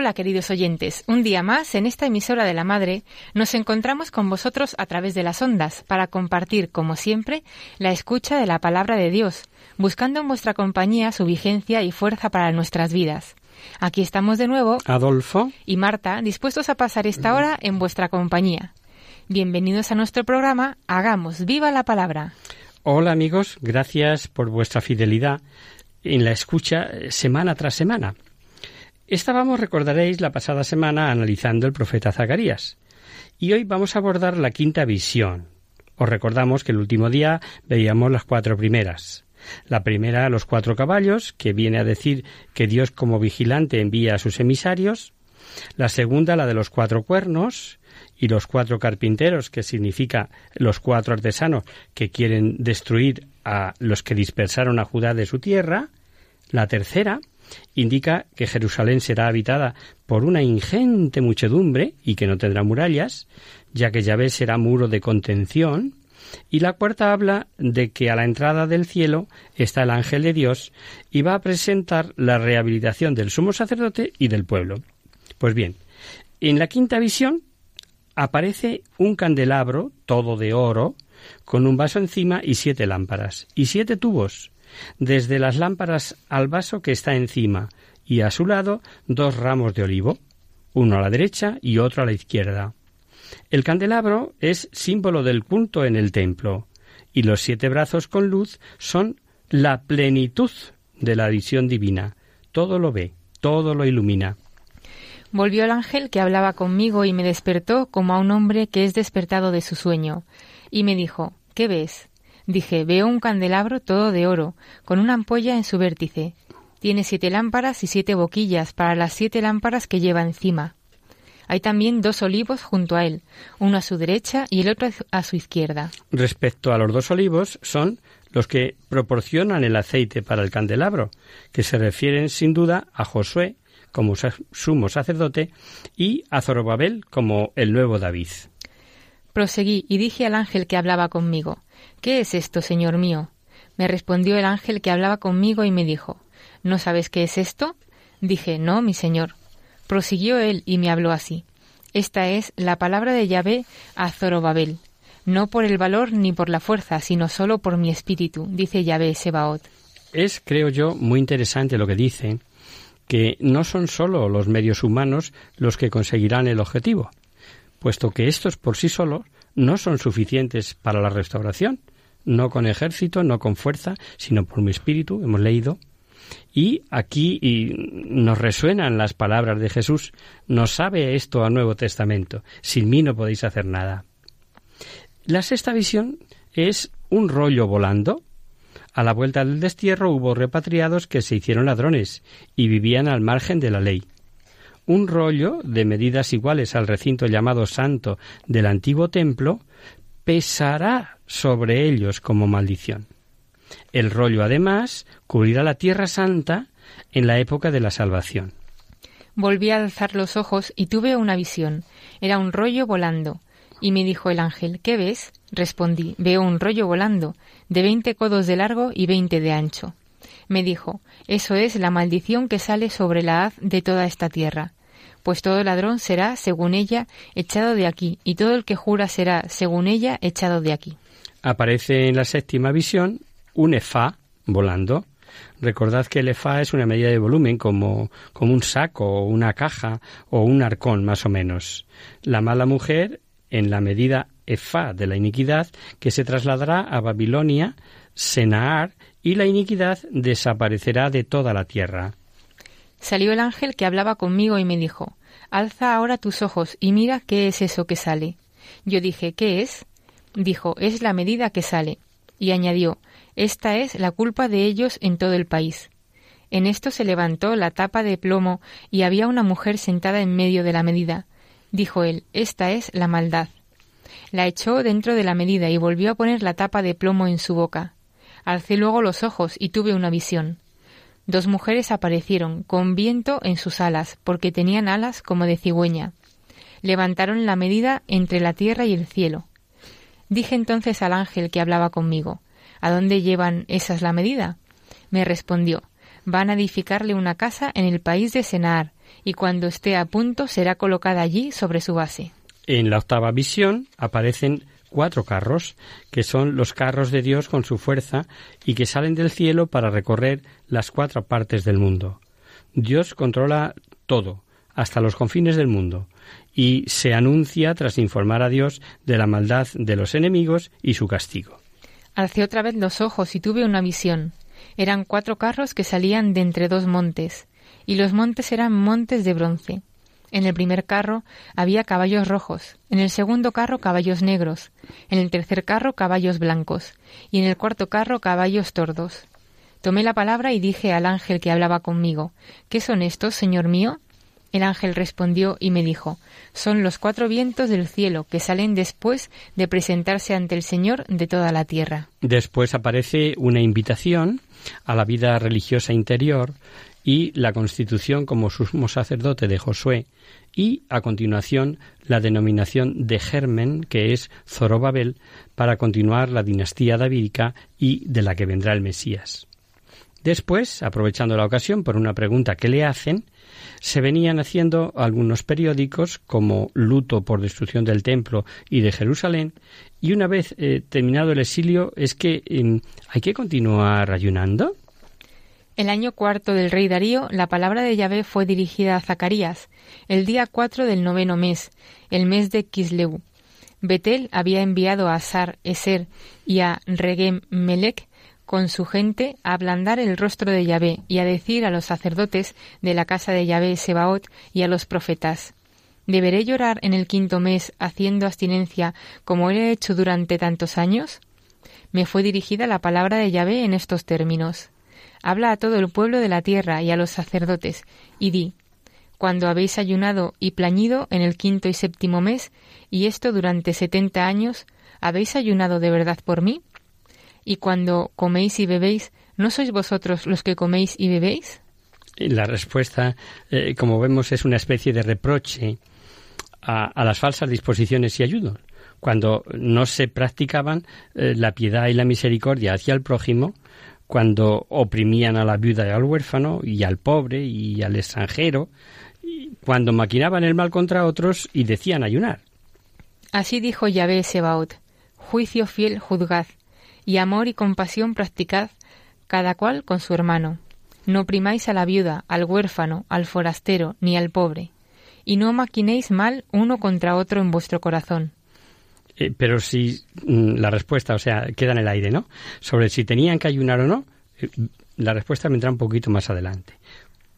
Hola queridos oyentes, un día más en esta emisora de la Madre nos encontramos con vosotros a través de las ondas para compartir, como siempre, la escucha de la palabra de Dios, buscando en vuestra compañía su vigencia y fuerza para nuestras vidas. Aquí estamos de nuevo, Adolfo. y Marta, dispuestos a pasar esta hora en vuestra compañía. Bienvenidos a nuestro programa Hagamos viva la palabra. Hola amigos, gracias por vuestra fidelidad en la escucha eh, semana tras semana. Estábamos, recordaréis, la pasada semana analizando el profeta Zacarías. Y hoy vamos a abordar la quinta visión. Os recordamos que el último día veíamos las cuatro primeras. La primera, los cuatro caballos, que viene a decir que Dios como vigilante envía a sus emisarios. La segunda, la de los cuatro cuernos, y los cuatro carpinteros, que significa los cuatro artesanos que quieren destruir a los que dispersaron a Judá de su tierra. La tercera indica que Jerusalén será habitada por una ingente muchedumbre y que no tendrá murallas, ya que Yahvé será muro de contención. Y la cuarta habla de que a la entrada del cielo está el ángel de Dios y va a presentar la rehabilitación del sumo sacerdote y del pueblo. Pues bien, en la quinta visión aparece un candelabro, todo de oro, con un vaso encima y siete lámparas, y siete tubos, desde las lámparas al vaso que está encima, y a su lado dos ramos de olivo, uno a la derecha y otro a la izquierda. El candelabro es símbolo del culto en el templo, y los siete brazos con luz son la plenitud de la visión divina. Todo lo ve, todo lo ilumina. Volvió el ángel que hablaba conmigo y me despertó como a un hombre que es despertado de su sueño, y me dijo ¿Qué ves? Dije Veo un candelabro todo de oro, con una ampolla en su vértice. Tiene siete lámparas y siete boquillas para las siete lámparas que lleva encima. Hay también dos olivos junto a él, uno a su derecha y el otro a su izquierda. Respecto a los dos olivos, son los que proporcionan el aceite para el candelabro, que se refieren sin duda a Josué como sumo sacerdote y a Zorobabel como el nuevo David. Proseguí y dije al ángel que hablaba conmigo ¿Qué es esto, señor mío? Me respondió el ángel que hablaba conmigo y me dijo ¿No sabes qué es esto? Dije No, mi señor. Prosiguió él y me habló así Esta es la palabra de Yahvé a Zorobabel. No por el valor ni por la fuerza, sino solo por mi espíritu, dice Yahvé Sebaot. Es, creo yo, muy interesante lo que dice, que no son sólo los medios humanos los que conseguirán el objetivo, puesto que estos por sí solos no son suficientes para la restauración, no con ejército, no con fuerza, sino por mi espíritu, hemos leído. Y aquí nos resuenan las palabras de Jesús, nos sabe esto a Nuevo Testamento, sin mí no podéis hacer nada. La sexta visión es un rollo volando. A la vuelta del destierro hubo repatriados que se hicieron ladrones y vivían al margen de la ley. Un rollo de medidas iguales al recinto llamado santo del antiguo templo pesará sobre ellos como maldición. El rollo, además, cubrirá la tierra santa en la época de la salvación. Volví a alzar los ojos y tuve una visión. Era un rollo volando. Y me dijo el ángel, ¿qué ves? Respondí, veo un rollo volando, de veinte codos de largo y veinte de ancho. Me dijo, eso es la maldición que sale sobre la haz de toda esta tierra. Pues todo ladrón será, según ella, echado de aquí, y todo el que jura será, según ella, echado de aquí. Aparece en la séptima visión un efá volando. Recordad que el efá es una medida de volumen como, como un saco o una caja o un arcón más o menos. La mala mujer en la medida efá de la iniquidad que se trasladará a Babilonia, Senaar y la iniquidad desaparecerá de toda la tierra. Salió el ángel que hablaba conmigo y me dijo, Alza ahora tus ojos y mira qué es eso que sale. Yo dije, ¿qué es? Dijo, es la medida que sale. Y añadió, esta es la culpa de ellos en todo el país. En esto se levantó la tapa de plomo y había una mujer sentada en medio de la medida. Dijo él, esta es la maldad. La echó dentro de la medida y volvió a poner la tapa de plomo en su boca. Alcé luego los ojos y tuve una visión. Dos mujeres aparecieron, con viento en sus alas, porque tenían alas como de cigüeña. Levantaron la medida entre la tierra y el cielo. Dije entonces al ángel que hablaba conmigo, ¿A dónde llevan esas la medida? Me respondió, van a edificarle una casa en el país de Senar, y cuando esté a punto será colocada allí sobre su base. En la octava visión aparecen cuatro carros, que son los carros de Dios con su fuerza y que salen del cielo para recorrer las cuatro partes del mundo. Dios controla todo, hasta los confines del mundo, y se anuncia tras informar a Dios de la maldad de los enemigos y su castigo. Alcé otra vez los ojos y tuve una visión. Eran cuatro carros que salían de entre dos montes, y los montes eran montes de bronce. En el primer carro había caballos rojos, en el segundo carro caballos negros, en el tercer carro caballos blancos, y en el cuarto carro caballos tordos. Tomé la palabra y dije al ángel que hablaba conmigo, ¿Qué son estos, señor mío? El ángel respondió y me dijo, Son los cuatro vientos del cielo que salen después de presentarse ante el Señor de toda la tierra. Después aparece una invitación a la vida religiosa interior y la constitución como sumo sacerdote de Josué y a continuación la denominación de Germen que es Zorobabel para continuar la dinastía davídica y de la que vendrá el Mesías. Después, aprovechando la ocasión por una pregunta que le hacen, se venían haciendo algunos periódicos como Luto por destrucción del templo y de Jerusalén, y una vez eh, terminado el exilio es que em, hay que continuar ayunando. El año cuarto del rey Darío, la palabra de Yahvé fue dirigida a Zacarías, el día cuatro del noveno mes, el mes de Kisleu. Betel había enviado a Sar Eser y a Regem Melech con su gente a ablandar el rostro de Yahvé y a decir a los sacerdotes de la casa de Yahvé Sebaot y a los profetas ¿Deberé llorar en el quinto mes haciendo abstinencia como he hecho durante tantos años? Me fue dirigida la palabra de Yahvé en estos términos. Habla a todo el pueblo de la tierra y a los sacerdotes, y di, cuando habéis ayunado y plañido en el quinto y séptimo mes, y esto durante setenta años, ¿habéis ayunado de verdad por mí? Y cuando coméis y bebéis, ¿no sois vosotros los que coméis y bebéis? La respuesta, eh, como vemos, es una especie de reproche a, las falsas disposiciones y ayudos, cuando no se practicaban eh, la piedad y la misericordia hacia el prójimo, cuando oprimían a la viuda y al huérfano y al pobre y al extranjero, cuando maquinaban el mal contra otros y decían ayunar. Así dijo Yahvé Sebaot, juicio fiel juzgad, y amor y compasión practicad, cada cual con su hermano. No oprimáis a la viuda, al huérfano, al forastero, ni al pobre, y no maquinéis mal uno contra otro en vuestro corazón. Eh, pero si mm, la respuesta, o sea, queda en el aire, ¿no? Sobre si tenían que ayunar o no, eh, la respuesta vendrá un poquito más adelante.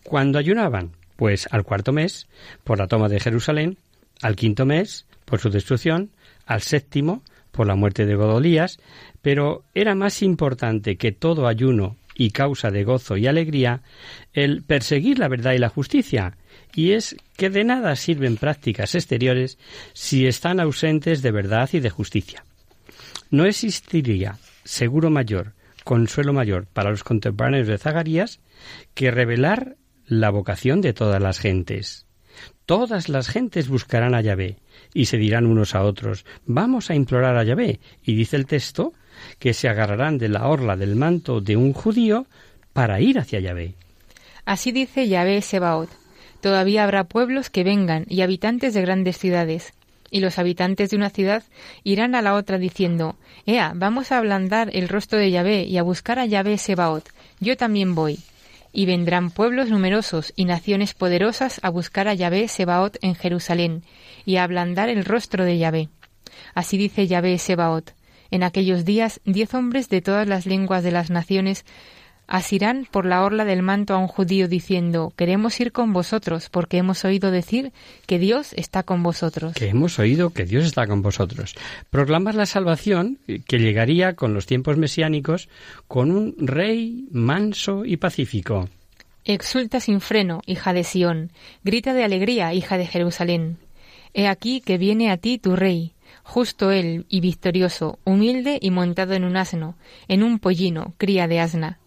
¿Cuándo ayunaban? Pues al cuarto mes, por la toma de Jerusalén, al quinto mes, por su destrucción, al séptimo, por la muerte de Godolías, pero era más importante que todo ayuno y causa de gozo y alegría el perseguir la verdad y la justicia, y es que de nada sirven prácticas exteriores si están ausentes de verdad y de justicia. No existiría seguro mayor, consuelo mayor para los contemporáneos de Zacarías que revelar la vocación de todas las gentes. Todas las gentes buscarán a Yahvé y se dirán unos a otros, vamos a implorar a Yahvé. Y dice el texto que se agarrarán de la orla del manto de un judío para ir hacia Yahvé. Así dice Yahvé Sebaot. Todavía habrá pueblos que vengan y habitantes de grandes ciudades. Y los habitantes de una ciudad irán a la otra diciendo, Ea, vamos a ablandar el rostro de Yahvé y a buscar a Yahvé Sebaot. Yo también voy. Y vendrán pueblos numerosos y naciones poderosas a buscar a Yahvé Sebaot en Jerusalén, y a ablandar el rostro de Yahvé. Así dice Yahvé Sebaot. En aquellos días diez hombres de todas las lenguas de las naciones asirán por la orla del manto a un judío diciendo Queremos ir con vosotros, porque hemos oído decir que Dios está con vosotros. Que hemos oído que Dios está con vosotros. Proclamar la salvación que llegaría con los tiempos mesiánicos con un rey manso y pacífico. Exulta sin freno, hija de Sión, grita de alegría, hija de Jerusalén. He aquí que viene a ti tu rey, justo él y victorioso, humilde y montado en un asno, en un pollino, cría de asna.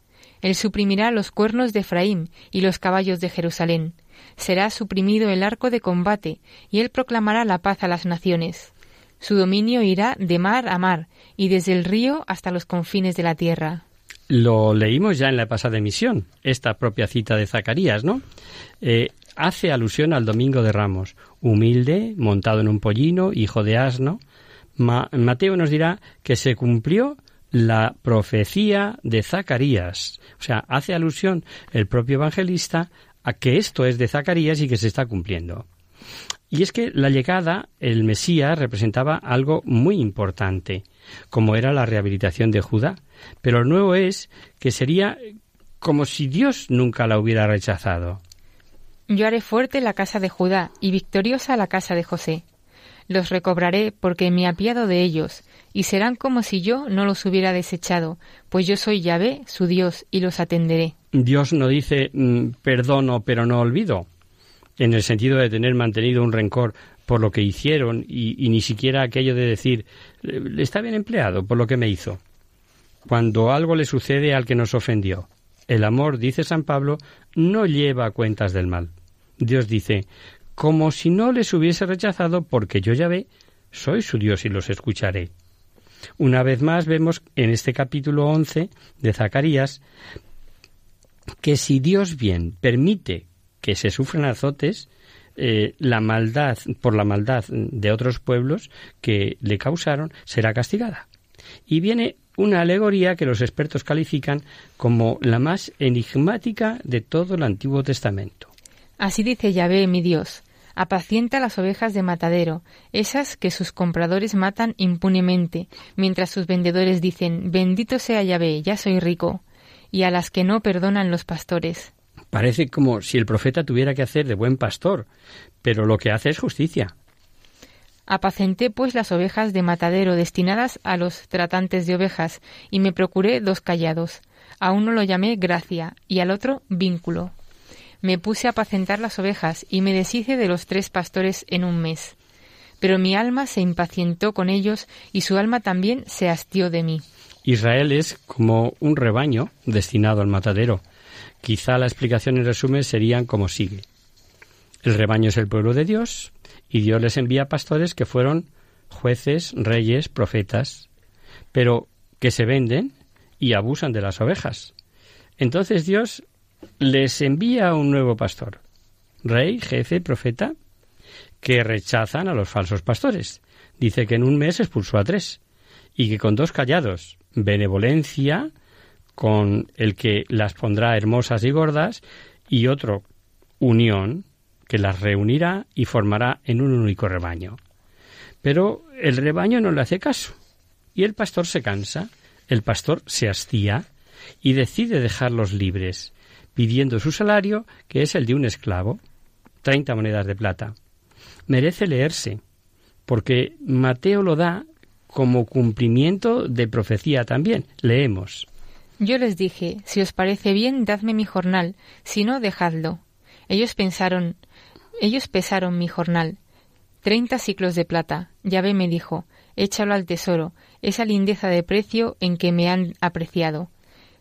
Él suprimirá los cuernos de Efraín y los caballos de Jerusalén. Será suprimido el arco de combate, y él proclamará la paz a las naciones. Su dominio irá de mar a mar, y desde el río hasta los confines de la tierra. Lo leímos ya en la pasada emisión, esta propia cita de Zacarías, ¿no? Eh, hace alusión al Domingo de Ramos, humilde, montado en un pollino, hijo de asno. Mateo nos dirá que se cumplió la profecía de Zacarías. O sea, hace alusión el propio evangelista a que esto es de Zacarías y que se está cumpliendo. Y es que la llegada, el Mesías, representaba algo muy importante, como era la rehabilitación de Judá. Pero lo nuevo es que sería como si Dios nunca la hubiera rechazado. Yo haré fuerte la casa de Judá y victoriosa la casa de José. Los recobraré porque me apiado de ellos, y serán como si yo no los hubiera desechado, pues yo soy Yahvé, su Dios, y los atenderé. Dios no dice mm, perdono pero no olvido, en el sentido de tener mantenido un rencor por lo que hicieron y, y ni siquiera aquello de decir está bien empleado por lo que me hizo. Cuando algo le sucede al que nos ofendió, el amor, dice San Pablo, no lleva cuentas del mal. Dios dice, como si no les hubiese rechazado, porque yo ya ve, soy su Dios y los escucharé. Una vez más vemos en este capítulo 11 de Zacarías que si Dios bien permite que se sufran azotes, eh, la maldad, por la maldad de otros pueblos que le causaron, será castigada. Y viene una alegoría que los expertos califican como la más enigmática de todo el Antiguo Testamento. Así dice Yahvé, mi Dios, apacienta las ovejas de matadero, esas que sus compradores matan impunemente, mientras sus vendedores dicen, bendito sea Yahvé, ya soy rico, y a las que no perdonan los pastores. Parece como si el profeta tuviera que hacer de buen pastor, pero lo que hace es justicia. Apacenté pues las ovejas de matadero destinadas a los tratantes de ovejas, y me procuré dos callados. A uno lo llamé gracia y al otro vínculo. Me puse a apacentar las ovejas y me deshice de los tres pastores en un mes. Pero mi alma se impacientó con ellos y su alma también se hastió de mí. Israel es como un rebaño destinado al matadero. Quizá la explicación en resumen serían como sigue. El rebaño es el pueblo de Dios, y Dios les envía pastores que fueron jueces, reyes, profetas, pero que se venden y abusan de las ovejas. Entonces Dios les envía un nuevo pastor, rey, jefe, profeta, que rechazan a los falsos pastores. Dice que en un mes expulsó a tres y que con dos callados, benevolencia, con el que las pondrá hermosas y gordas, y otro, unión, que las reunirá y formará en un único rebaño. Pero el rebaño no le hace caso, y el pastor se cansa, el pastor se hastía y decide dejarlos libres, pidiendo su salario, que es el de un esclavo, treinta monedas de plata. Merece leerse, porque Mateo lo da como cumplimiento de profecía también. Leemos. Yo les dije, si os parece bien, dadme mi jornal, si no, dejadlo. Ellos pensaron, ellos pesaron mi jornal, treinta ciclos de plata. Yahvé me dijo, échalo al tesoro, esa lindeza de precio en que me han apreciado.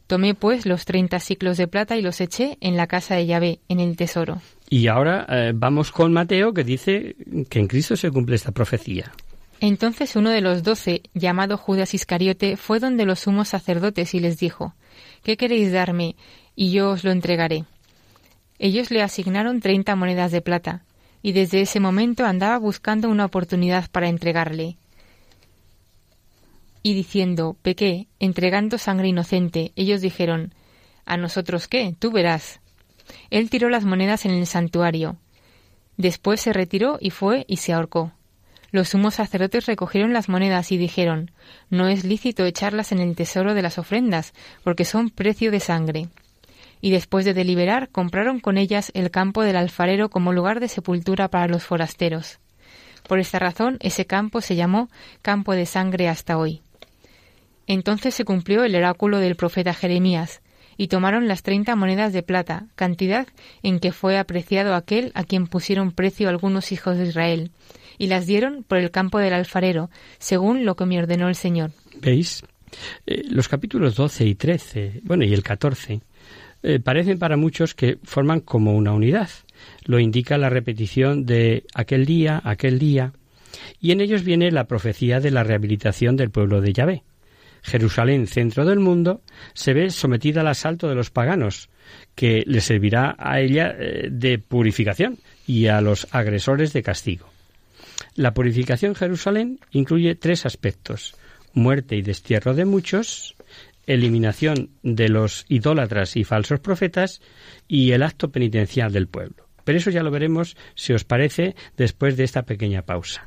Tomé pues los treinta ciclos de plata y los eché en la casa de Yahvé, en el tesoro. Y ahora eh, vamos con Mateo, que dice que en Cristo se cumple esta profecía. Entonces uno de los doce, llamado Judas Iscariote, fue donde los sumos sacerdotes y les dijo, ¿Qué queréis darme? Y yo os lo entregaré. Ellos le asignaron treinta monedas de plata, y desde ese momento andaba buscando una oportunidad para entregarle. Y diciendo, pequé, entregando sangre inocente, ellos dijeron, ¿A nosotros qué? Tú verás. Él tiró las monedas en el santuario. Después se retiró y fue y se ahorcó. Los sumos sacerdotes recogieron las monedas y dijeron No es lícito echarlas en el tesoro de las ofrendas, porque son precio de sangre. Y después de deliberar, compraron con ellas el campo del alfarero como lugar de sepultura para los forasteros. Por esta razón, ese campo se llamó campo de sangre hasta hoy. Entonces se cumplió el oráculo del profeta Jeremías, y tomaron las treinta monedas de plata, cantidad en que fue apreciado aquel a quien pusieron precio algunos hijos de Israel, y las dieron por el campo del alfarero, según lo que me ordenó el Señor. ¿Veis? Eh, los capítulos 12 y 13, bueno, y el 14, eh, parecen para muchos que forman como una unidad. Lo indica la repetición de aquel día, aquel día, y en ellos viene la profecía de la rehabilitación del pueblo de Yahvé. Jerusalén, centro del mundo, se ve sometida al asalto de los paganos, que le servirá a ella eh, de purificación y a los agresores de castigo. La purificación Jerusalén incluye tres aspectos muerte y destierro de muchos, eliminación de los idólatras y falsos profetas y el acto penitencial del pueblo. Pero eso ya lo veremos, si os parece, después de esta pequeña pausa.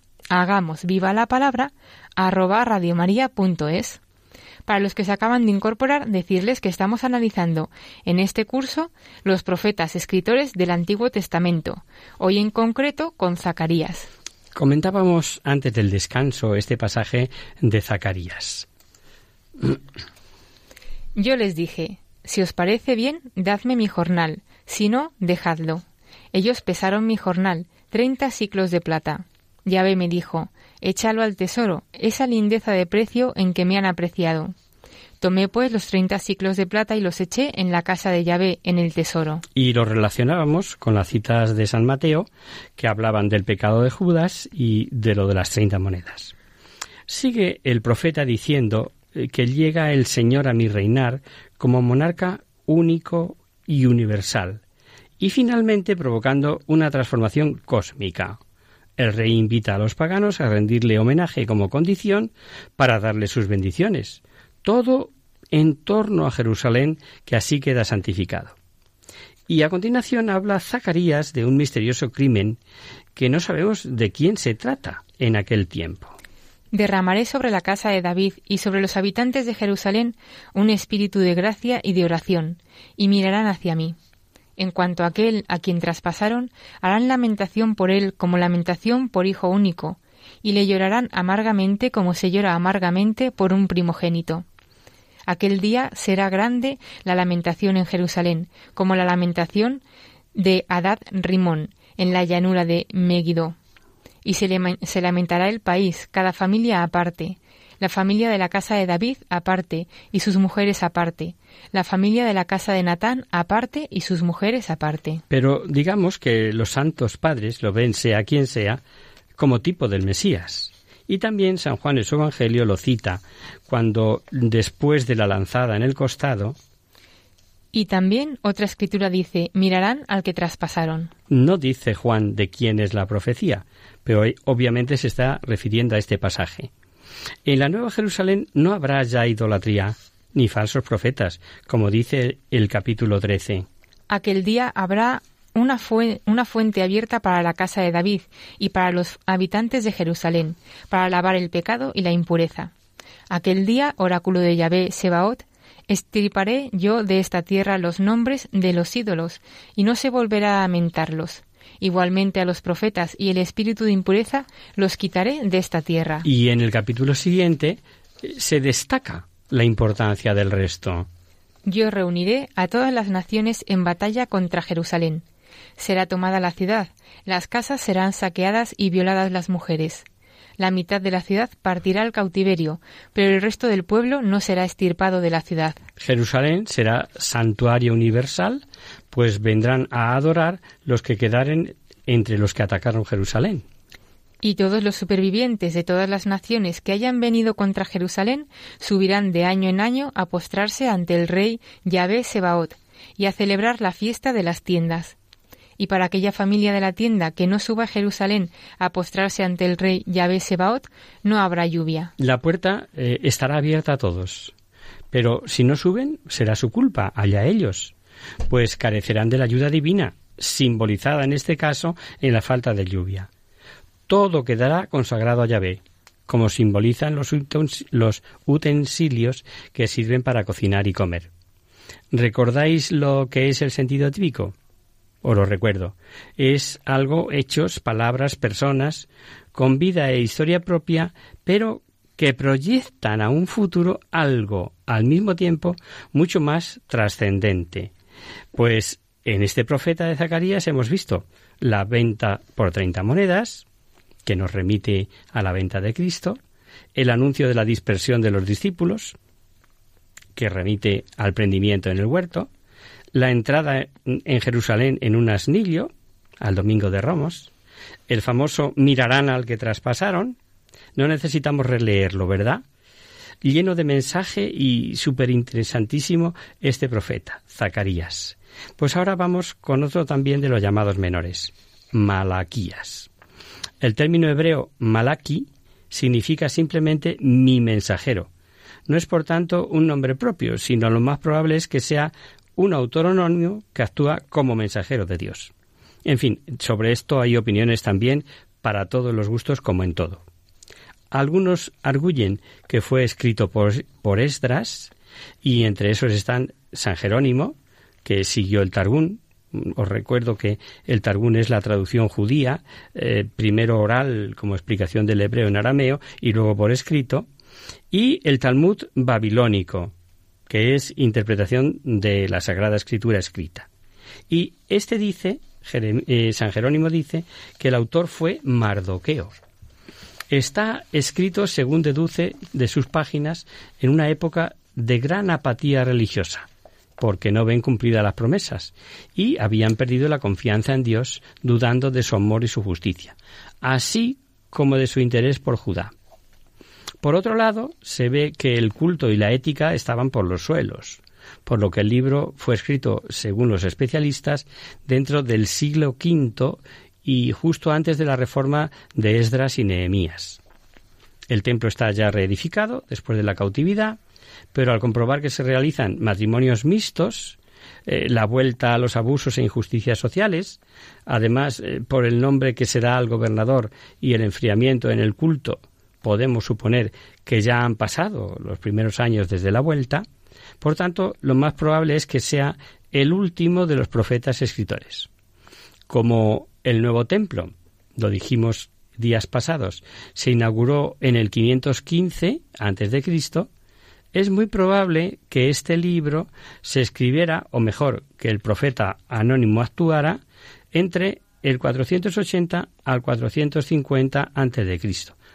hagamos viva la palabra arroba radiomaria.es. Para los que se acaban de incorporar, decirles que estamos analizando en este curso los profetas escritores del Antiguo Testamento, hoy en concreto con Zacarías. Comentábamos antes del descanso este pasaje de Zacarías. Yo les dije, si os parece bien, dadme mi jornal, si no, dejadlo. Ellos pesaron mi jornal, treinta ciclos de plata. Yahvé me dijo, échalo al tesoro, esa lindeza de precio en que me han apreciado. Tomé pues los treinta ciclos de plata y los eché en la casa de Yahvé, en el tesoro. Y lo relacionábamos con las citas de San Mateo, que hablaban del pecado de Judas y de lo de las treinta monedas. Sigue el profeta diciendo eh, que llega el Señor a mi reinar como monarca único y universal, y finalmente provocando una transformación cósmica. El rey invita a los paganos a rendirle homenaje como condición para darle sus bendiciones. Todo en torno a Jerusalén, que así queda santificado. Y a continuación habla Zacarías de un misterioso crimen que no sabemos de quién se trata en aquel tiempo. Derramaré sobre la casa de David y sobre los habitantes de Jerusalén un espíritu de gracia y de oración, y mirarán hacia mí. En cuanto a aquel a quien traspasaron, harán lamentación por él como lamentación por hijo único, y le llorarán amargamente como se llora amargamente por un primogénito. Aquel día será grande la lamentación en Jerusalén, como la lamentación de Adad Rimón, en la llanura de Megiddo. Y se, se lamentará el país, cada familia aparte, la familia de la casa de David aparte y sus mujeres aparte, la familia de la casa de Natán aparte y sus mujeres aparte. Pero digamos que los santos padres lo ven, sea quien sea, como tipo del Mesías. Y también San Juan en su Evangelio lo cita cuando, después de la lanzada en el costado, y también otra escritura dice, mirarán al que traspasaron. No dice Juan de quién es la profecía, pero obviamente se está refiriendo a este pasaje. En la Nueva Jerusalén no habrá ya idolatría ni falsos profetas, como dice el capítulo 13. Aquel día habrá una, fuente abierta para la casa de David y para los habitantes de Jerusalén, para lavar el pecado y la impureza. Aquel día, oráculo de Yahvé Sebaot, estriparé yo de esta tierra los nombres de los ídolos, y no se volverá a mentarlos. Igualmente a los profetas y el espíritu de impureza los quitaré de esta tierra. Y en el capítulo siguiente eh, se destaca la importancia del resto. Yo reuniré a todas las naciones en batalla contra Jerusalén. Será tomada la ciudad, las casas serán saqueadas y violadas las mujeres. La mitad de la ciudad partirá al cautiverio, pero el resto del pueblo no será estirpado de la ciudad. Jerusalén será santuario universal, pues vendrán a adorar los que quedaren entre los que atacaron Jerusalén. Y todos los supervivientes de todas las naciones que hayan venido contra Jerusalén subirán de año en año a postrarse ante el rey Yahvé Sebaot y a celebrar la fiesta de las tiendas y para aquella familia de la tienda que no suba a Jerusalén a postrarse ante el rey Yahvé Sebaot, no habrá lluvia. La puerta eh, estará abierta a todos, pero si no suben, será su culpa, allá ellos, pues carecerán de la ayuda divina, simbolizada en este caso en la falta de lluvia. Todo quedará consagrado a Yahvé, como simbolizan los, los utensilios que sirven para cocinar y comer. ¿Recordáis lo que es el sentido típico? Os lo recuerdo. Es algo, hechos, palabras, personas, con vida e historia propia, pero que proyectan a un futuro algo al mismo tiempo mucho más trascendente. Pues en este profeta de Zacarías hemos visto la venta por 30 monedas, que nos remite a la venta de Cristo, el anuncio de la dispersión de los discípulos, que remite al prendimiento en el huerto, la entrada en Jerusalén en un asnillo, al domingo de Ramos, el famoso mirarán al que traspasaron, No necesitamos releerlo, ¿verdad? Lleno de mensaje y súper interesantísimo este profeta, Zacarías. Pues ahora vamos con otro también de los llamados menores, Malaquías. El término hebreo malaki significa simplemente mi mensajero. No es por tanto un nombre propio, sino lo más probable es que sea un autor anónimo que actúa como mensajero de Dios. En fin, sobre esto hay opiniones también para todos los gustos como en todo. Algunos arguyen que fue escrito por, por Esdras, y entre esos están San Jerónimo, que siguió el Targún. Os recuerdo que el Targún es la traducción judía, eh, primero oral como explicación del hebreo en arameo y luego por escrito, y el Talmud babilónico, que es interpretación de la Sagrada Escritura escrita. Y este dice, eh, San Jerónimo dice, que el autor fue Mardoqueo. Está escrito, según deduce de sus páginas, en una época de gran apatía religiosa, porque no ven cumplidas las promesas, y habían perdido la confianza en Dios, dudando de su amor y su justicia, así como de su interés por Judá. Por otro lado, se ve que el culto y la ética estaban por los suelos, por lo que el libro fue escrito, según los especialistas, dentro del siglo V y justo antes de la reforma de Esdras y Nehemías. El templo está ya reedificado después de la cautividad, pero al comprobar que se realizan matrimonios mixtos, eh, la vuelta a los abusos e injusticias sociales, además eh, por el nombre que se da al gobernador y el enfriamiento en el culto podemos suponer que ya han pasado los primeros años desde la vuelta, por tanto, lo más probable es que sea el último de los profetas escritores. Como el nuevo templo, lo dijimos días pasados, se inauguró en el 515 a.C., es muy probable que este libro se escribiera, o mejor, que el profeta anónimo actuara, entre el 480 al 450 a.C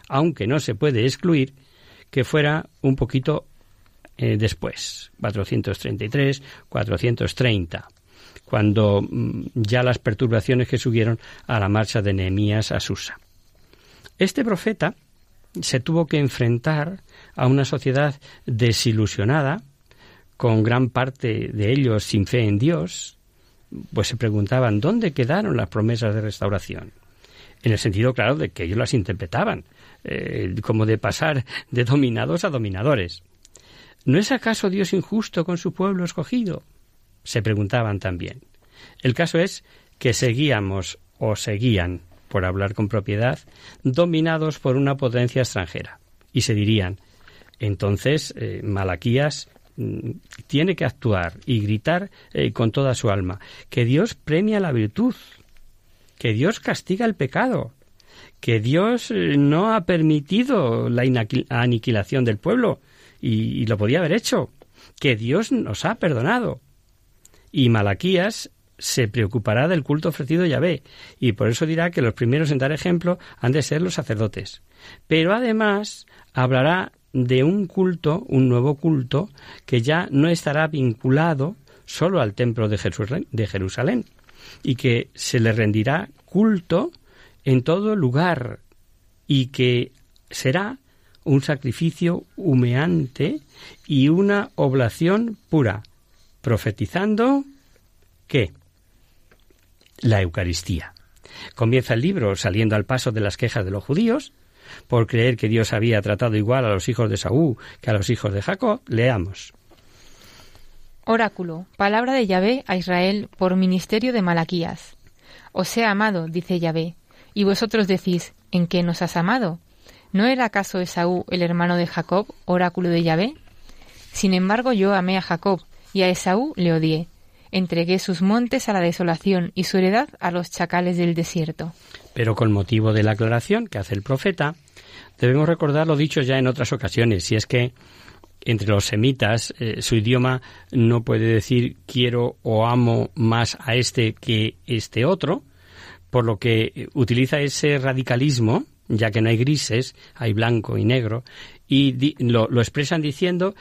aunque no se puede excluir que fuera un poquito eh, después, 433, 430, cuando mm, ya las perturbaciones que subieron a la marcha de Nehemías a Susa. Este profeta se tuvo que enfrentar a una sociedad desilusionada, con gran parte de ellos sin fe en Dios, pues se preguntaban dónde quedaron las promesas de restauración. En el sentido, claro, de que ellos las interpretaban, eh, como de pasar de dominados a dominadores. ¿No es acaso Dios injusto con su pueblo escogido? se preguntaban también. El caso es que seguíamos o seguían, por hablar con propiedad, dominados por una potencia extranjera. Y se dirían, entonces eh, Malaquías mm, tiene que actuar y gritar eh, con toda su alma que Dios premia la virtud, que Dios castiga el pecado, que Dios eh, no ha permitido la aniquilación del pueblo y, lo podía haber hecho, que Dios nos ha perdonado. Y Malaquías se preocupará del culto ofrecido a Yahvé, y por eso dirá que los primeros en dar ejemplo han de ser los sacerdotes. Pero además hablará de un culto, un nuevo culto, que ya no estará vinculado solo al templo de Jerusalén, y que se le rendirá culto en todo lugar y que será un sacrificio humeante y una oblación pura, profetizando ¿qué? La Eucaristía. Comienza el libro saliendo al paso de las quejas de los judíos, por creer que Dios había tratado igual a los hijos de Saúl que a los hijos de Jacob. Leamos. Oráculo, palabra de Yahvé a Israel por ministerio de Malaquías. Os he amado, dice Yahvé, y vosotros decís, ¿en qué nos has amado? ¿No era acaso Esaú el hermano de Jacob, oráculo de Yahvé? Sin embargo yo amé a Jacob, y a Esaú le odié. Entregué sus montes a la desolación y su heredad a los chacales del desierto. Pero con motivo de la aclaración que hace el profeta, debemos recordar lo dicho ya en otras ocasiones, si es que entre los semitas eh, su idioma no puede decir quiero o amo más a este que este otro, por lo que utiliza ese radicalismo, ya que no hay grises, hay blanco y negro, y lo, expresan diciendo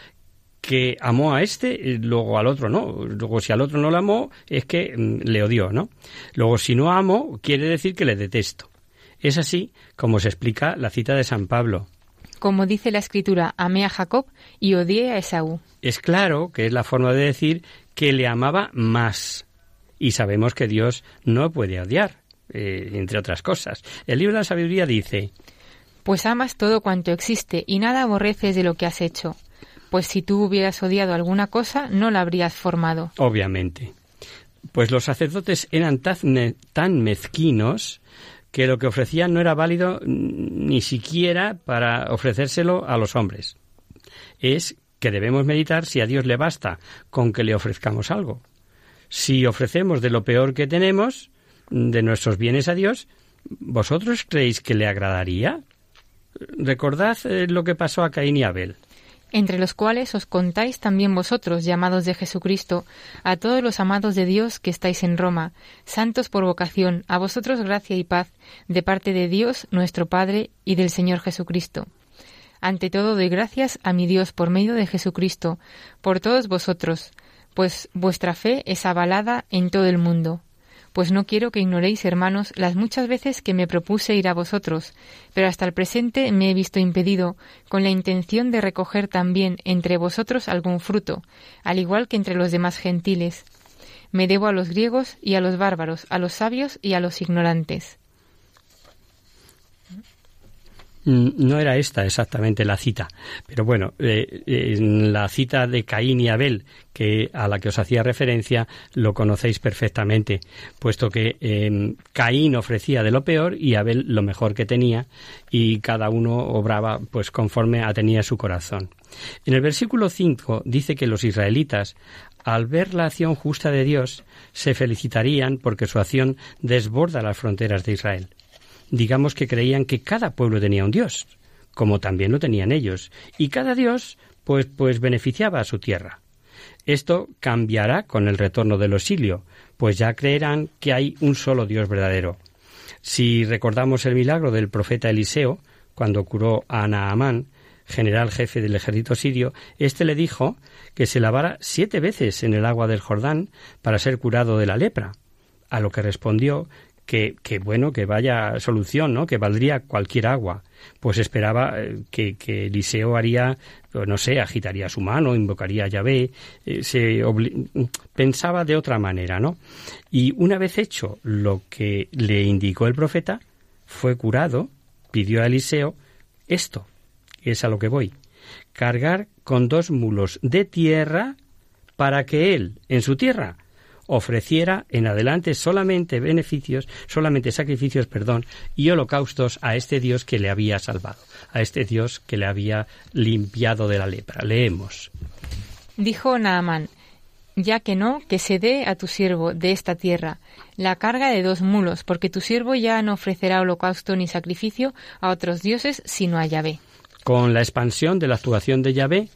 que amó a este, eh, luego al otro no. Luego, si al otro no lo amó, es que mm, le odió, ¿no? Luego, si no amo, quiere decir que le detesto. Es así como se explica la cita de San Pablo. Como dice la escritura, amé a Jacob y odié a Esaú. Es claro que es la forma de decir que le amaba más. Y sabemos que Dios no puede odiar, eh, entre otras cosas. El libro de la sabiduría dice, Pues amas todo cuanto existe y nada aborreces de lo que has hecho. Pues si tú hubieras odiado alguna cosa, no la habrías formado. obviamente. Pues los sacerdotes eran tan, tan mezquinos que lo que ofrecían no era válido ni siquiera para ofrecérselo a los hombres. Es que debemos meditar si a Dios le basta con que le ofrezcamos algo. Si ofrecemos de lo peor que tenemos, de nuestros bienes a Dios, ¿vosotros creéis que le agradaría? Recordad eh, lo que pasó a Caín y Abel entre los cuales os contáis también vosotros, llamados de Jesucristo, a todos los amados de Dios que estáis en Roma, santos por vocación, a vosotros gracia y paz, de parte de Dios nuestro Padre y del Señor Jesucristo. Ante todo doy gracias a mi Dios por medio de Jesucristo, por todos vosotros, pues vuestra fe es avalada en todo el mundo pues no quiero que ignoréis, hermanos, las muchas veces que me propuse ir a vosotros, pero hasta el presente me he visto impedido, con la intención de recoger también entre vosotros algún fruto, al igual que entre los demás gentiles. Me debo a los griegos y a los bárbaros, a los sabios y a los ignorantes. Mm, no era esta exactamente la cita, pero bueno, eh, en la cita de Caín y Abel, que a la que os hacía referencia, lo conocéis perfectamente, puesto que em, Caín ofrecía de lo peor y Abel lo mejor que tenía, y cada uno obraba pues conforme tenía su corazón. En el versículo 5 dice que los israelitas, al ver la acción justa de Dios, se felicitarían porque su acción desborda las fronteras de Israel digamos que creían que cada pueblo tenía un dios, como también lo tenían ellos, y cada dios pues pues beneficiaba a su tierra. Esto cambiará con el retorno del exilio, pues ya creerán que hay un solo Dios verdadero. Si recordamos el milagro del profeta Eliseo, cuando curó a Naamán, general jefe del ejército sirio, éste le dijo que se lavara siete veces en el agua del Jordán para ser curado de la lepra, a lo que respondió que, bueno, que vaya solución, ¿no? Que valdría cualquier agua. Pues esperaba eh, que, Eliseo haría, no sé, agitaría su mano, invocaría a Yahvé, eh, se pensaba de otra manera, ¿no? Y una vez hecho lo que le indicó el profeta, fue curado, pidió a Eliseo esto, es a lo que voy, cargar con dos mulos de tierra para que él, en su tierra, ofreciera en adelante solamente beneficios, solamente sacrificios, perdón, y holocaustos a este Dios que le había salvado, a este Dios que le había limpiado de la lepra. Leemos. Dijo Naamán, ya que no, que se dé a tu siervo de esta tierra la carga de dos mulos, porque tu siervo ya no ofrecerá holocausto ni sacrificio a otros dioses, sino a Yahvé. Con la expansión de la actuación de Yahvé,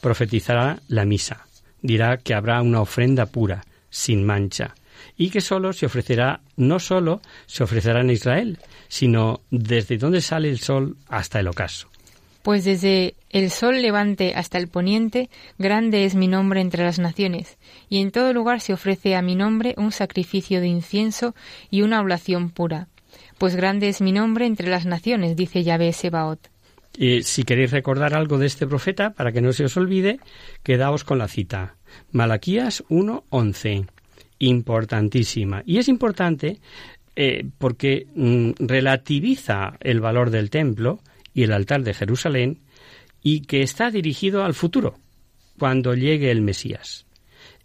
profetizará la misa. Dirá que habrá una ofrenda pura, sin mancha, y que solo se ofrecerá, no solo se ofrecerá en Israel, sino desde donde sale el sol hasta el ocaso. Pues desde el sol levante hasta el poniente, grande es mi nombre entre las naciones, y en todo lugar se ofrece a mi nombre un sacrificio de incienso y una oblación pura. Pues grande es mi nombre entre las naciones, dice Yahvé Sebaot. Si queréis recordar algo de este profeta, para que no se os olvide, quedaos con la cita. Malaquías 1.11. Importantísima. Y es importante eh, porque mm, relativiza el valor del templo y el altar de Jerusalén y que está dirigido al futuro, cuando llegue el Mesías.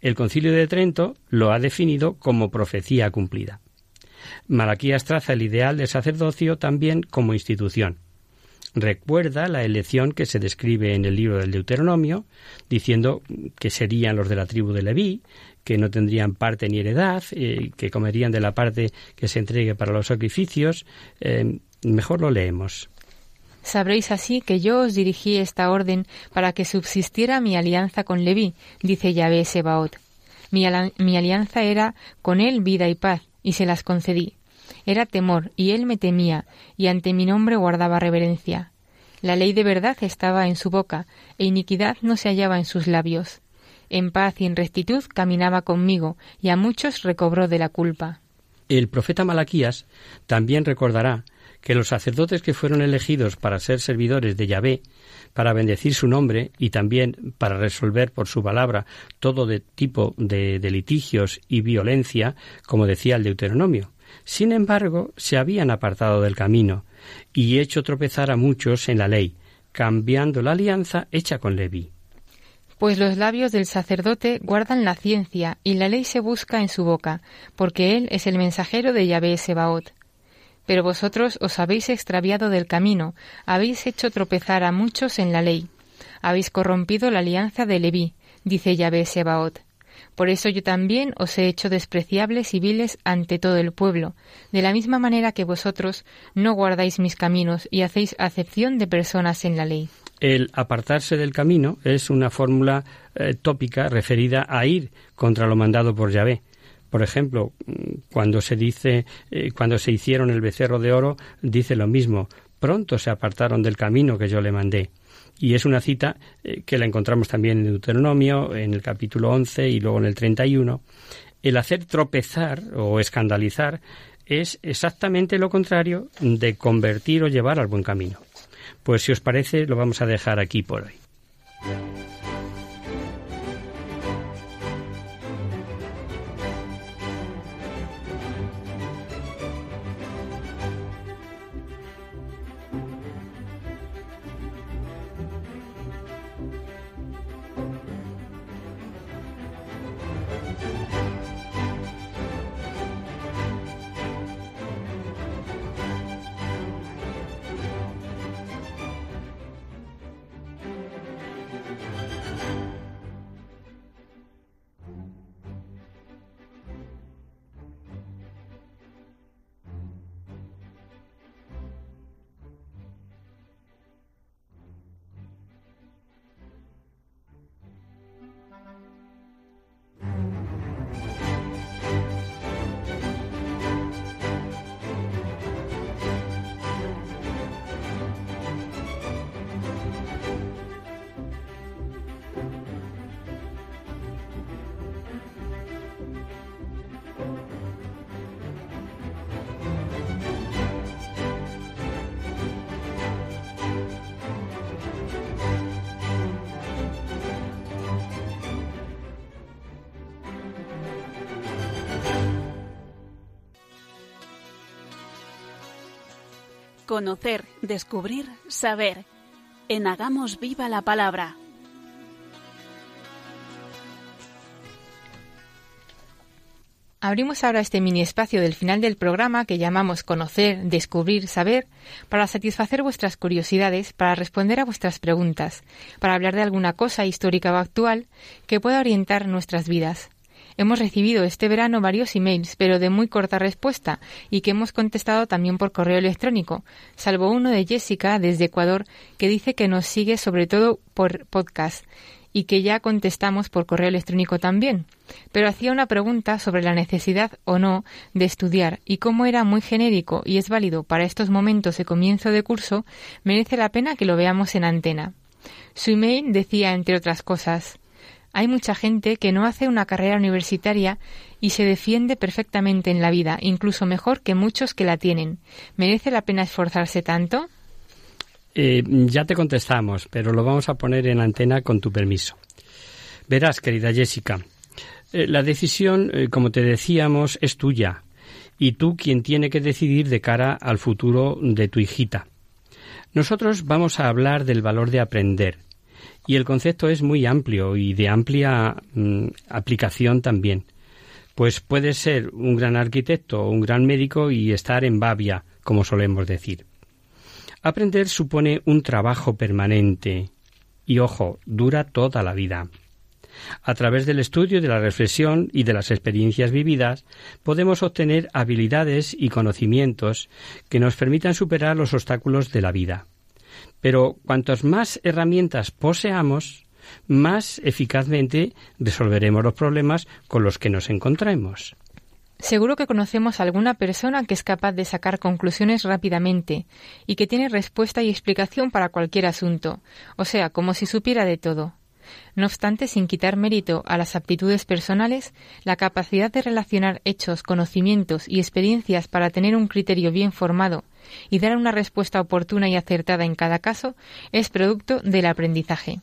El concilio de Trento lo ha definido como profecía cumplida. Malaquías traza el ideal del sacerdocio también como institución recuerda la elección que se describe en el libro del Deuteronomio, diciendo que serían los de la tribu de Leví, que no tendrían parte ni heredad, eh, que comerían de la parte que se entregue para los sacrificios. Eh, mejor lo leemos. Sabréis así que yo os dirigí esta orden para que subsistiera mi alianza con Leví, dice Yahvé Sebaot. Mi, mi alianza era con él vida y paz, y se las concedí. Era temor, y él me temía, y ante mi nombre guardaba reverencia. La ley de verdad estaba en su boca, e iniquidad no se hallaba en sus labios. En paz y en rectitud caminaba conmigo, y a muchos recobró de la culpa. El profeta Malaquías también recordará que los sacerdotes que fueron elegidos para ser servidores de Yahvé, para bendecir su nombre y también para resolver por su palabra todo tipo de, de litigios y violencia, como decía el Deuteronomio. Sin embargo, se habían apartado del camino y hecho tropezar a muchos en la ley, cambiando la alianza hecha con Leví. Pues los labios del sacerdote guardan la ciencia y la ley se busca en su boca, porque él es el mensajero de Yahvé Sebaot. Pero vosotros os habéis extraviado del camino, habéis hecho tropezar a muchos en la ley, habéis corrompido la alianza de Leví, dice Yahvé Sebaot. Por eso yo también os he hecho despreciables y viles ante todo el pueblo, de la misma manera que vosotros no guardáis mis caminos y hacéis acepción de personas en la ley. El apartarse del camino es una fórmula eh, tópica referida a ir contra lo mandado por Yahvé. Por ejemplo, cuando se dice, eh, cuando se hicieron el becerro de oro, dice lo mismo. Pronto se apartaron del camino que yo le mandé. Y es una cita eh, que la encontramos también en Deuteronomio, en el capítulo 11 y luego en el 31. El hacer tropezar o escandalizar es exactamente lo contrario de convertir o llevar al buen camino. Pues si os parece, lo vamos a dejar aquí por hoy. Conocer, descubrir, saber. En Hagamos Viva la Palabra. Abrimos ahora este mini espacio del final del programa que llamamos Conocer, Descubrir, Saber, para satisfacer vuestras curiosidades, para responder a vuestras preguntas, para hablar de alguna cosa histórica o actual que pueda orientar nuestras vidas. Hemos recibido este verano varios emails, pero de muy corta respuesta, y que hemos contestado también por correo electrónico, salvo uno de Jessica desde Ecuador, que dice que nos sigue sobre todo por podcast y que ya contestamos por correo electrónico también. Pero hacía una pregunta sobre la necesidad o no de estudiar y cómo era muy genérico y es válido para estos momentos de comienzo de curso, merece la pena que lo veamos en antena. Su email decía, entre otras cosas, hay mucha gente que no hace una carrera universitaria y se defiende perfectamente en la vida, incluso mejor que muchos que la tienen. ¿Merece la pena esforzarse tanto? Eh, ya te contestamos, pero lo vamos a poner en antena con tu permiso. Verás, querida Jessica, eh, la decisión, eh, como te decíamos, es tuya y tú quien tiene que decidir de cara al futuro de tu hijita. Nosotros vamos a hablar del valor de aprender y el concepto es muy amplio y de amplia mm, aplicación también. Pues puedes ser un gran arquitecto o un gran médico y estar en babia, como solemos decir. Aprender supone un trabajo permanente y, ojo, dura toda la vida. A través del estudio, de la reflexión y de las experiencias vividas, podemos obtener habilidades y conocimientos que nos permitan superar los obstáculos de la vida. Pero cuantas más herramientas poseamos, más eficazmente resolveremos los problemas con los que nos encontremos. Seguro que conocemos a alguna persona que es capaz de sacar conclusiones rápidamente y que tiene respuesta y explicación para cualquier asunto, o sea, como si supiera de todo. No obstante, sin quitar mérito a las aptitudes personales, la capacidad de relacionar hechos, conocimientos y experiencias para tener un criterio bien formado y dar una respuesta oportuna y acertada en cada caso es producto del aprendizaje.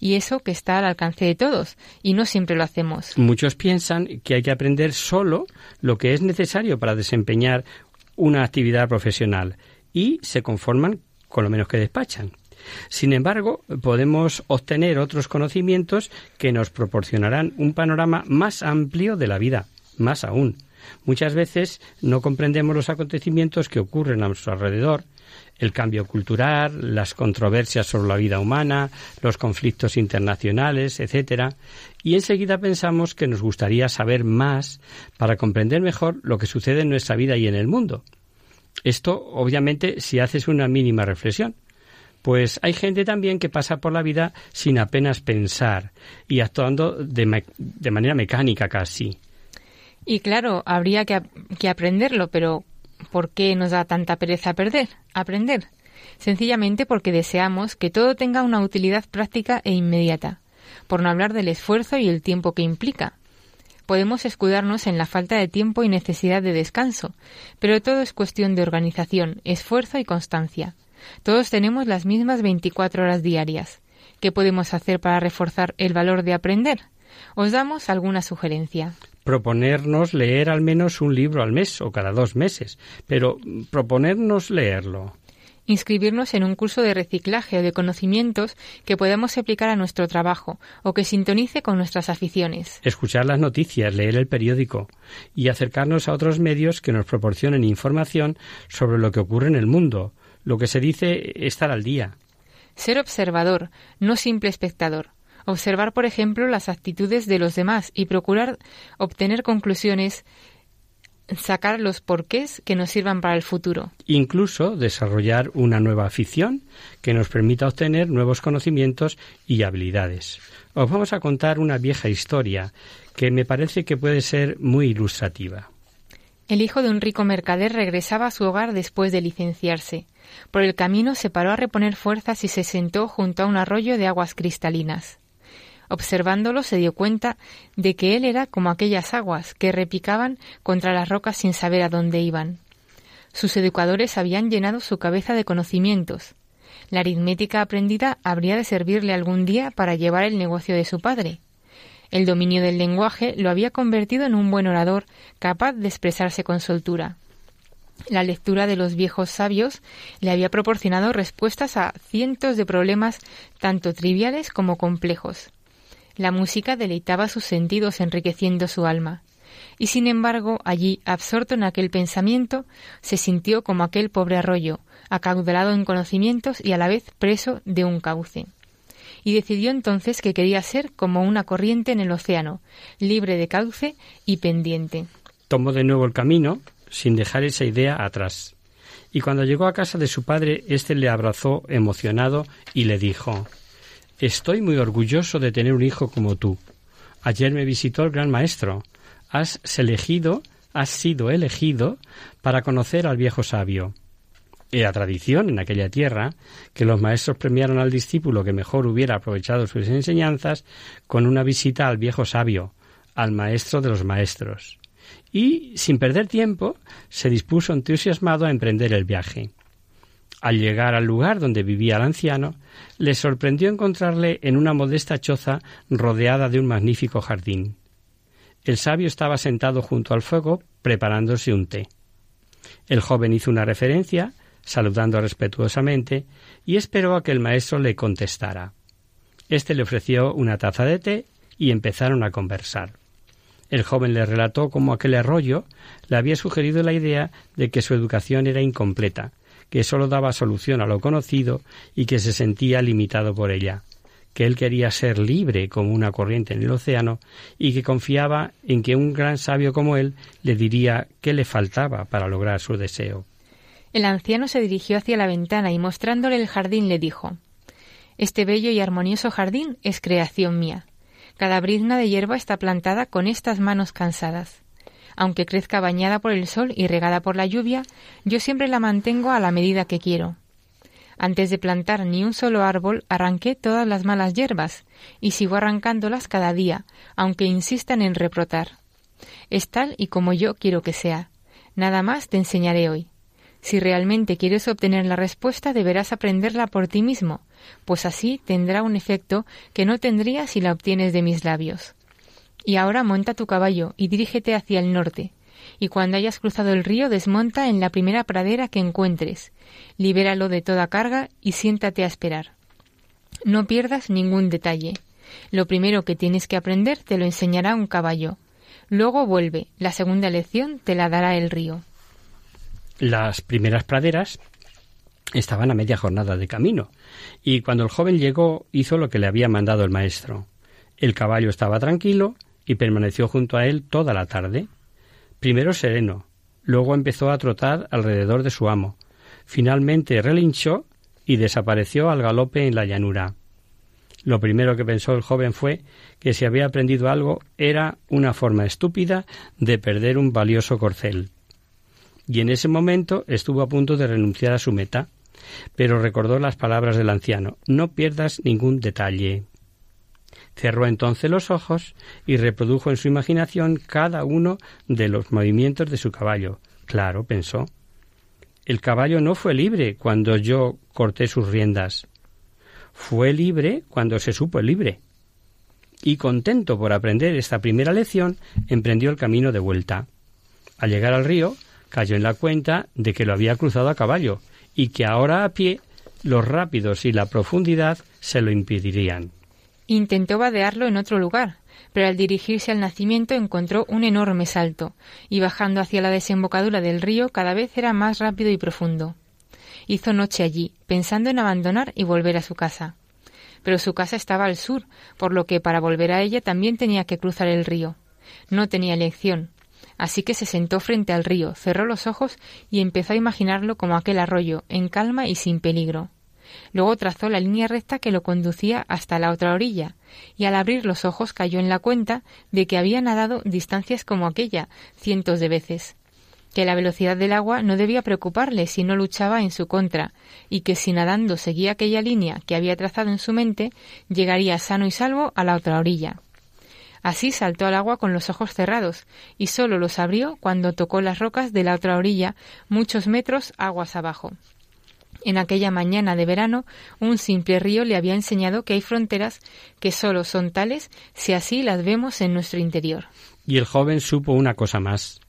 Y eso que está al alcance de todos, y no siempre lo hacemos. Muchos piensan que hay que aprender solo lo que es necesario para desempeñar una actividad profesional y se conforman con lo menos que despachan. Sin embargo, podemos obtener otros conocimientos que nos proporcionarán un panorama más amplio de la vida, más aún. Muchas veces no comprendemos los acontecimientos que ocurren a nuestro alrededor, el cambio cultural, las controversias sobre la vida humana, los conflictos internacionales, etcétera, y enseguida pensamos que nos gustaría saber más para comprender mejor lo que sucede en nuestra vida y en el mundo. Esto, obviamente, si haces una mínima reflexión. Pues hay gente también que pasa por la vida sin apenas pensar y actuando de, de manera mecánica casi. Y claro, habría que, aprenderlo, pero ¿por qué nos da tanta pereza perder, aprender? Sencillamente porque deseamos que todo tenga una utilidad práctica e inmediata, por no hablar del esfuerzo y el tiempo que implica. Podemos escudarnos en la falta de tiempo y necesidad de descanso, pero todo es cuestión de organización, esfuerzo y constancia. Todos tenemos las mismas 24 horas diarias. ¿Qué podemos hacer para reforzar el valor de aprender? Os damos alguna sugerencia. Proponernos leer al menos un libro al mes o cada dos meses, pero proponernos leerlo inscribirnos en un curso de reciclaje o de conocimientos que podamos aplicar a nuestro trabajo o que sintonice con nuestras aficiones. Escuchar las noticias, leer el periódico y acercarnos a otros medios que nos proporcionen información sobre lo que ocurre en el mundo, lo que se dice estar al día. Ser observador, no simple espectador. Observar, por ejemplo, las actitudes de los demás y procurar obtener conclusiones sacar los porqués que nos sirvan para el futuro. Incluso desarrollar una nueva afición que nos permita obtener nuevos conocimientos y habilidades. Os vamos a contar una vieja historia que me parece que puede ser muy ilustrativa. El hijo de un rico mercader regresaba a su hogar después de licenciarse. Por el camino se paró a reponer fuerzas y se sentó junto a un arroyo de aguas cristalinas. Observándolo se dio cuenta de que él era como aquellas aguas que repicaban contra las rocas sin saber a dónde iban. Sus educadores habían llenado su cabeza de conocimientos. La aritmética aprendida habría de servirle algún día para llevar el negocio de su padre. El dominio del lenguaje lo había convertido en un buen orador capaz de expresarse con soltura. La lectura de los viejos sabios le había proporcionado respuestas a cientos de problemas tanto triviales como complejos. La música deleitaba sus sentidos enriqueciendo su alma. Y sin embargo, allí, absorto en aquel pensamiento, se sintió como aquel pobre arroyo, acaudalado en conocimientos y a la vez preso de un cauce. Y decidió entonces que quería ser como una corriente en el océano, libre de cauce y pendiente. Tomó de nuevo el camino, sin dejar esa idea atrás. Y cuando llegó a casa de su padre, éste le abrazó emocionado y le dijo Estoy muy orgulloso de tener un hijo como tú. Ayer me visitó el gran maestro. Has elegido, has sido elegido para conocer al viejo sabio. Era tradición en aquella tierra que los maestros premiaron al discípulo que mejor hubiera aprovechado sus enseñanzas con una visita al viejo sabio, al maestro de los maestros. Y, sin perder tiempo, se dispuso entusiasmado a emprender el viaje. Al llegar al lugar donde vivía el anciano, le sorprendió encontrarle en una modesta choza rodeada de un magnífico jardín. El sabio estaba sentado junto al fuego preparándose un té. El joven hizo una referencia, saludando respetuosamente, y esperó a que el maestro le contestara. Este le ofreció una taza de té y empezaron a conversar. El joven le relató cómo aquel arroyo le había sugerido la idea de que su educación era incompleta que sólo daba solución a lo conocido y que se sentía limitado por ella, que él quería ser libre como una corriente en el océano y que confiaba en que un gran sabio como él le diría qué le faltaba para lograr su deseo. El anciano se dirigió hacia la ventana y mostrándole el jardín le dijo Este bello y armonioso jardín es creación mía. Cada brizna de hierba está plantada con estas manos cansadas. Aunque crezca bañada por el sol y regada por la lluvia, yo siempre la mantengo a la medida que quiero. Antes de plantar ni un solo árbol, arranqué todas las malas hierbas, y sigo arrancándolas cada día, aunque insistan en reprotar. Es tal y como yo quiero que sea. Nada más te enseñaré hoy. Si realmente quieres obtener la respuesta, deberás aprenderla por ti mismo, pues así tendrá un efecto que no tendría si la obtienes de mis labios. Y ahora monta tu caballo y dirígete hacia el norte, y cuando hayas cruzado el río desmonta en la primera pradera que encuentres, libéralo de toda carga y siéntate a esperar. No pierdas ningún detalle. Lo primero que tienes que aprender te lo enseñará un caballo. Luego vuelve, la segunda lección te la dará el río. Las primeras praderas estaban a media jornada de camino, y cuando el joven llegó hizo lo que le había mandado el maestro. El caballo estaba tranquilo y permaneció junto a él toda la tarde. Primero sereno, luego empezó a trotar alrededor de su amo. Finalmente relinchó y desapareció al galope en la llanura. Lo primero que pensó el joven fue que si había aprendido algo era una forma estúpida de perder un valioso corcel y en ese momento estuvo a punto de renunciar a su meta, pero recordó las palabras del anciano No pierdas ningún detalle. Cerró entonces los ojos y reprodujo en su imaginación cada uno de los movimientos de su caballo. Claro, pensó. El caballo no fue libre cuando yo corté sus riendas. Fue libre cuando se supo libre. Y contento por aprender esta primera lección, emprendió el camino de vuelta. Al llegar al río, cayó en la cuenta de que lo había cruzado a caballo y que ahora a pie los rápidos y la profundidad se lo impedirían. Intentó vadearlo en otro lugar, pero al dirigirse al nacimiento encontró un enorme salto, y bajando hacia la desembocadura del río cada vez era más rápido y profundo. Hizo noche allí, pensando en abandonar y volver a su casa. Pero su casa estaba al sur, por lo que para volver a ella también tenía que cruzar el río. No tenía elección, Así que se sentó frente al río, cerró los ojos y empezó a imaginarlo como aquel arroyo, en calma y sin peligro. Luego trazó la línea recta que lo conducía hasta la otra orilla, y al abrir los ojos cayó en la cuenta de que había nadado distancias como aquella cientos de veces, que la velocidad del agua no debía preocuparle si no luchaba en su contra, y que si nadando seguía aquella línea que había trazado en su mente, llegaría sano y salvo a la otra orilla. Así saltó al agua con los ojos cerrados, y sólo los abrió cuando tocó las rocas de la otra orilla, muchos metros aguas abajo. En aquella mañana de verano, un simple río le había enseñado que hay fronteras que sólo son tales si así las vemos en nuestro interior. Y el joven supo una cosa más.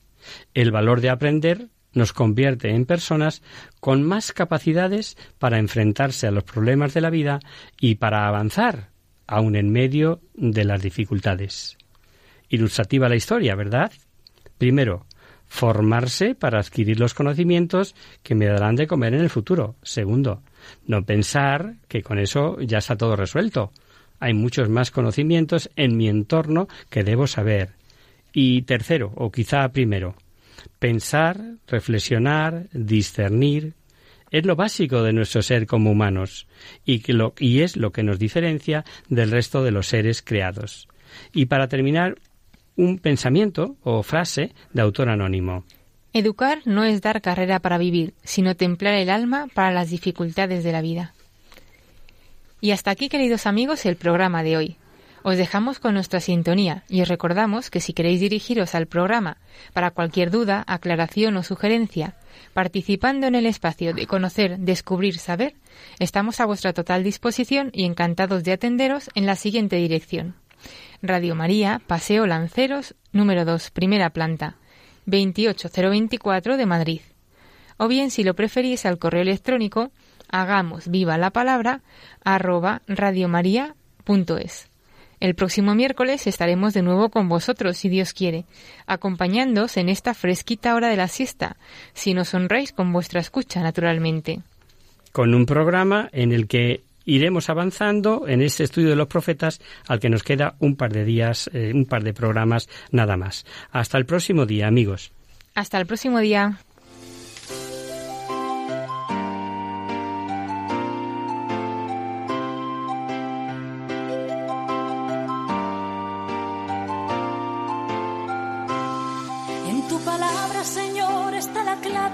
El valor de aprender nos convierte en personas con más capacidades para enfrentarse a los problemas de la vida y para avanzar, aun en medio de las dificultades. Ilustrativa la historia, ¿verdad? Primero, formarse para adquirir los conocimientos que me darán de comer en el futuro. Segundo, no pensar que con eso ya está todo resuelto. Hay muchos más conocimientos en mi entorno que debo saber. Y tercero, o quizá primero, pensar, reflexionar, discernir, es lo básico de nuestro ser como humanos y, es lo que nos diferencia del resto de los seres creados. Y para terminar, un pensamiento o frase de autor anónimo. Educar no es dar carrera para vivir, sino templar el alma para las dificultades de la vida. Y hasta aquí, queridos amigos, el programa de hoy. Os dejamos con nuestra sintonía y os recordamos que si queréis dirigiros al programa para cualquier duda, aclaración o sugerencia, participando en el espacio de conocer, descubrir, saber, estamos a vuestra total disposición y encantados de atenderos en la siguiente dirección. Radio María, Paseo Lanceros, número 2, primera planta, 28024 de Madrid. O bien, si lo preferís, al correo electrónico, hagamos viva la palabra, arroba. El próximo miércoles estaremos de nuevo con vosotros, si Dios quiere, acompañándoos en esta fresquita hora de la siesta, si nos honráis con vuestra escucha, naturalmente. Con un programa en el que iremos avanzando en este estudio de los profetas, al que nos queda un par de días, eh, un par de programas nada más. Hasta el próximo día, amigos. Hasta el próximo día.